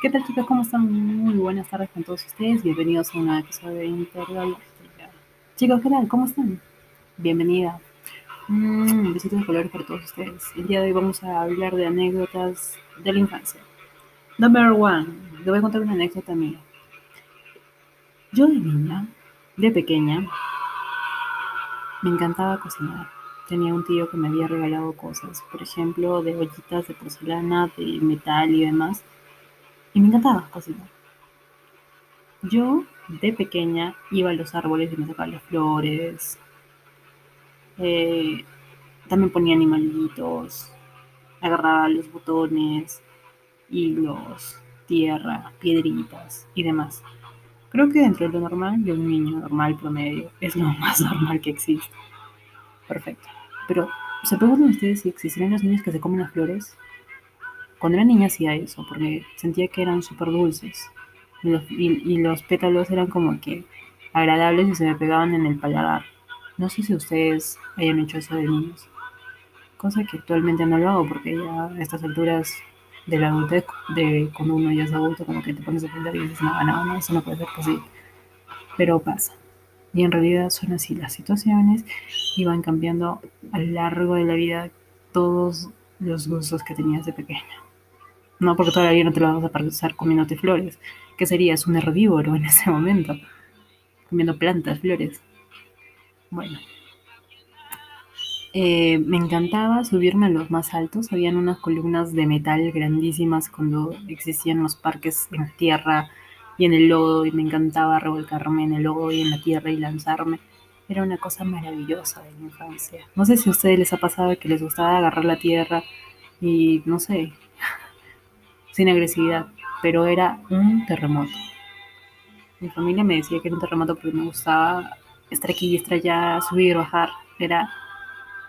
¿Qué tal chicos? ¿Cómo están? Muy buenas tardes con todos ustedes. Bienvenidos a una episodio de Interior. Chicos, ¿qué tal? ¿Cómo están? Bienvenida. Mm, un besito de colores para todos ustedes. El día de hoy vamos a hablar de anécdotas de la infancia. Number one. Le voy a contar una anécdota mía. Yo de niña, de pequeña, me encantaba cocinar. Tenía un tío que me había regalado cosas, por ejemplo, de ollitas de porcelana, de metal y demás. Y me encantaba cocinar. Yo, de pequeña, iba a los árboles y me sacaba las flores. Eh, también ponía animalitos. Agarraba los botones, hilos, tierra, piedritas y demás. Creo que dentro de lo normal, de un niño normal promedio, es lo más normal que existe. Perfecto. Pero, ¿se preguntan ustedes si existirán los niños que se comen las flores? Cuando era niña hacía eso, porque sentía que eran súper dulces. Y los, pétalos eran como que agradables y se me pegaban en el paladar. No sé si ustedes hayan hecho eso de niños. Cosa que actualmente no lo hago porque ya a estas alturas de la adultez, de cuando uno ya es adulto, como que te pones a pensar y dices, no, no, no, eso no puede ser posible. Pero pasa. Y en realidad son así las situaciones y van cambiando a lo largo de la vida todos los gustos que tenías de pequeño. No porque todavía no te lo vas a pasar comiéndote flores, que serías un herbívoro en ese momento, comiendo plantas, flores. Bueno, eh, me encantaba subirme a los más altos. Habían unas columnas de metal grandísimas cuando existían los parques en tierra y en el lodo y me encantaba revolcarme en el lodo y en la tierra y lanzarme. Era una cosa maravillosa de mi infancia. No sé si a ustedes les ha pasado que les gustaba agarrar la tierra y no sé, sin agresividad, pero era un terremoto. Mi familia me decía que era un terremoto porque me gustaba estar aquí y estar allá, subir, bajar. Era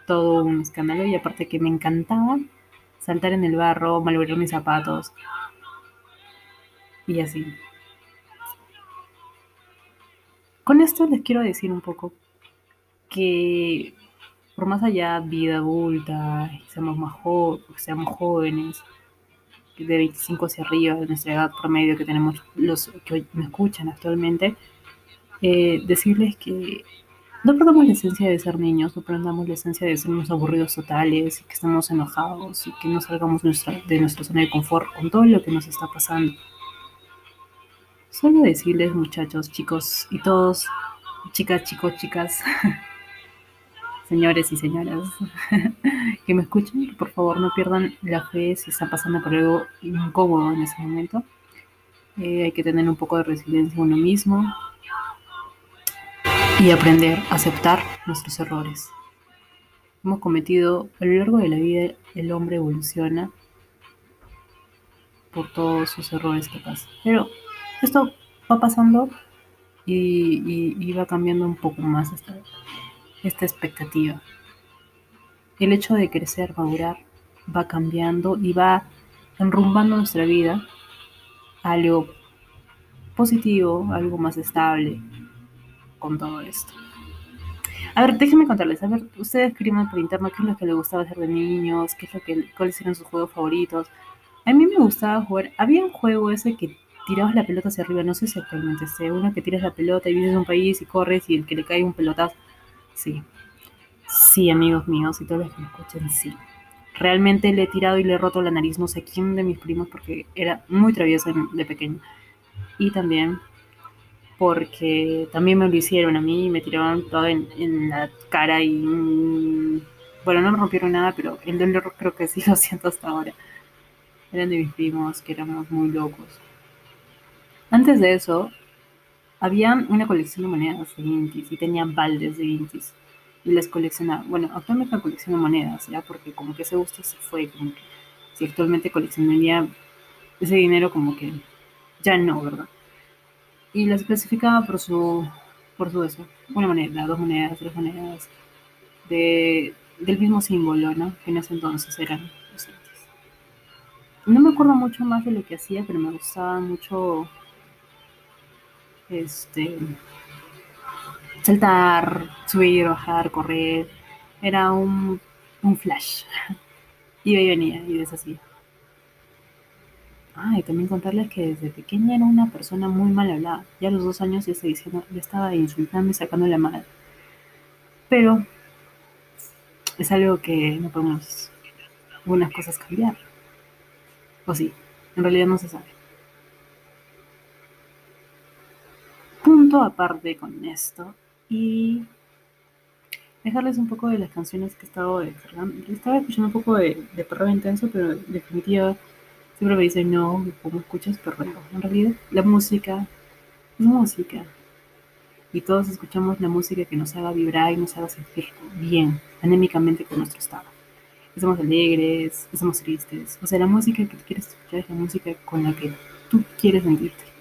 todo un escándalo y aparte que me encantaba saltar en el barro, malograr mis zapatos y así. Con esto les quiero decir un poco que por más allá vida adulta, seamos más seamos jóvenes, de 25 hacia arriba, de nuestra edad promedio que tenemos los que me escuchan actualmente, eh, decirles que no perdamos la esencia de ser niños, no perdamos la esencia de ser unos aburridos totales y que estemos enojados y que no salgamos de nuestra zona de confort con todo lo que nos está pasando. Solo decirles, muchachos, chicos y todos, chicas, chicos, chicas, señores y señoras que me escuchen, por favor no pierdan la fe si están pasando por algo incómodo en ese momento. Eh, hay que tener un poco de resiliencia en uno mismo, y aprender a aceptar nuestros errores. Hemos cometido, a lo largo de la vida, el hombre evoluciona por todos sus errores que pasan. Pero esto va pasando y, va cambiando un poco más esta, esta expectativa. El hecho de crecer, madurar, va cambiando y va enrumbando nuestra vida a algo positivo, algo más estable, con todo esto. A ver, déjenme contarles, a ver, ustedes escriban por interno qué es lo que les gustaba hacer de niños, qué es lo que, cuáles eran sus juegos favoritos. A mí me gustaba jugar, había un juego ese que tirabas la pelota hacia arriba, no sé si actualmente sé, uno que tiras la pelota y vienes a un país y corres y el que le cae un pelotazo. Sí, sí, amigos míos y todos los que me escuchen, sí. Realmente le he tirado y le he roto la nariz, no sé quién de mis primos, porque era muy travieso de pequeño. Y también porque también me lo hicieron a mí, me tiraban todo en, la cara y... Mm, bueno, no me rompieron nada, pero el dolor creo que sí lo siento hasta ahora. Eran de mis primos, que éramos muy locos. Antes de eso, había una colección de monedas de Intis y tenían baldes de Intis y les coleccionaba. Bueno, actualmente no colecciono monedas, ¿ya? Porque como que ese gusto se fue, como que si actualmente coleccionaría ese dinero como que ya no, ¿verdad? y las clasificaba por su, por su eso, una moneda, dos monedas, tres monedas, de, del mismo símbolo, ¿no? Que en ese entonces eran los No me acuerdo mucho más de lo que hacía, pero me gustaba mucho este saltar, subir, bajar, correr. Era un, un flash. Iba y venía y deshacía. Ah, y también contarles que desde pequeña era una persona muy mal hablada. Ya a los dos años ya, diciendo, ya estaba insultando y sacando la madre. Pero es algo que no podemos algunas cosas cambiar. O sí, en realidad no se sabe. Punto aparte con esto. Y dejarles un poco de las canciones que he estado descargando. Estaba escuchando un poco de, de perreo intenso, pero en definitiva siempre me dicen, no, ¿cómo escuchas perreo? En realidad, la música es música. Y todos escuchamos la música que nos haga vibrar y nos haga sentir bien, anémicamente con nuestro estado. Estamos alegres, estamos tristes. O sea, la música que quieres escuchar es la música con la que tú quieres sentirte.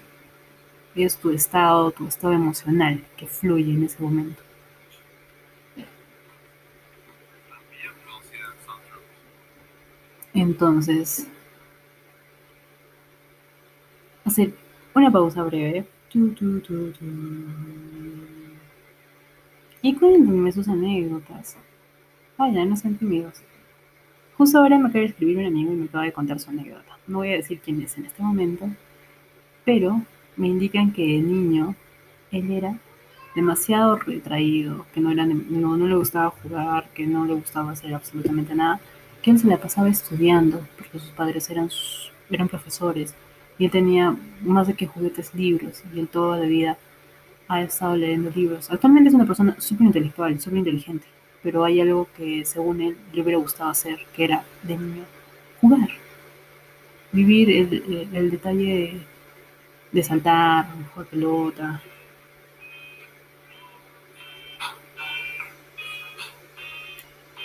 Es tu estado, tu estado emocional que fluye en ese momento. Entonces, hacer una pausa breve. Y cuéntenme sus anécdotas. Vaya, no sean tímidos. Justo ahora me acaba de escribir un amigo y me acaba de contar su anécdota. No voy a decir quién es en este momento, pero me indican que el niño, él era demasiado retraído, que no, era, no, no le gustaba jugar, que no le gustaba hacer absolutamente nada que él se la pasaba estudiando, porque sus padres eran, eran profesores, y él tenía más de que juguetes libros, y él toda la vida ha estado leyendo libros. Actualmente es una persona súper intelectual, súper inteligente, pero hay algo que según él le hubiera gustado hacer, que era de niño jugar, vivir el, el detalle de saltar, jugar pelota,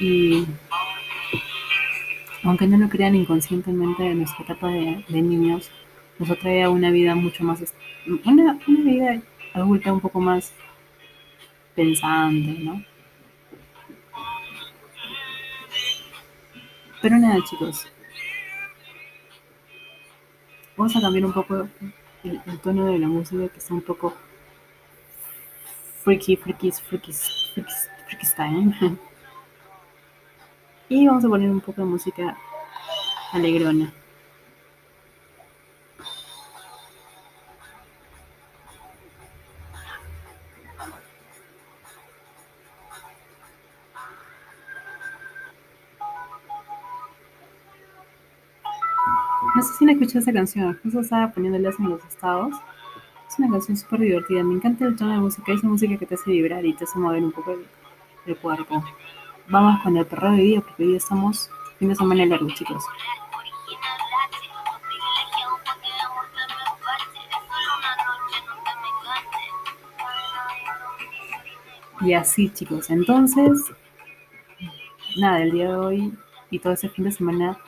y aunque no lo crean inconscientemente, en nuestra etapa de, niños nos atrae a una vida mucho más, una, una vida adulta un poco más pensante, ¿no? Pero nada, chicos. Vamos a cambiar un poco el, tono de la música, que está un poco freaky, freaky, freaky, freaky, freaky style. Y vamos a poner un poco de música alegrona. Escuchado esa canción, justo estaba poniéndolas en los estados. Es una canción súper divertida, me encanta el tono de música, esa música que te hace vibrar y te hace mover un poco el cuerpo vamos con el perro de día porque hoy estamos fin de semana largo, chicos. Y así, chicos. Entonces, nada, el día de hoy y todo ese fin de semana,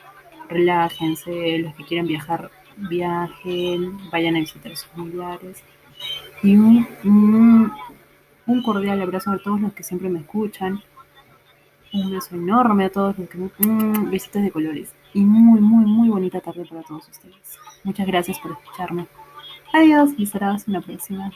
relájense. Los que quieran viajar, viajen, vayan a visitar a sus familiares. Y un, un, cordial abrazo a todos los que siempre me escuchan. Un beso enorme a todos los que mm, besitos de colores. Y muy, muy, muy bonita tarde para todos ustedes. Muchas gracias por escucharme. Adiós y será hasta la próxima.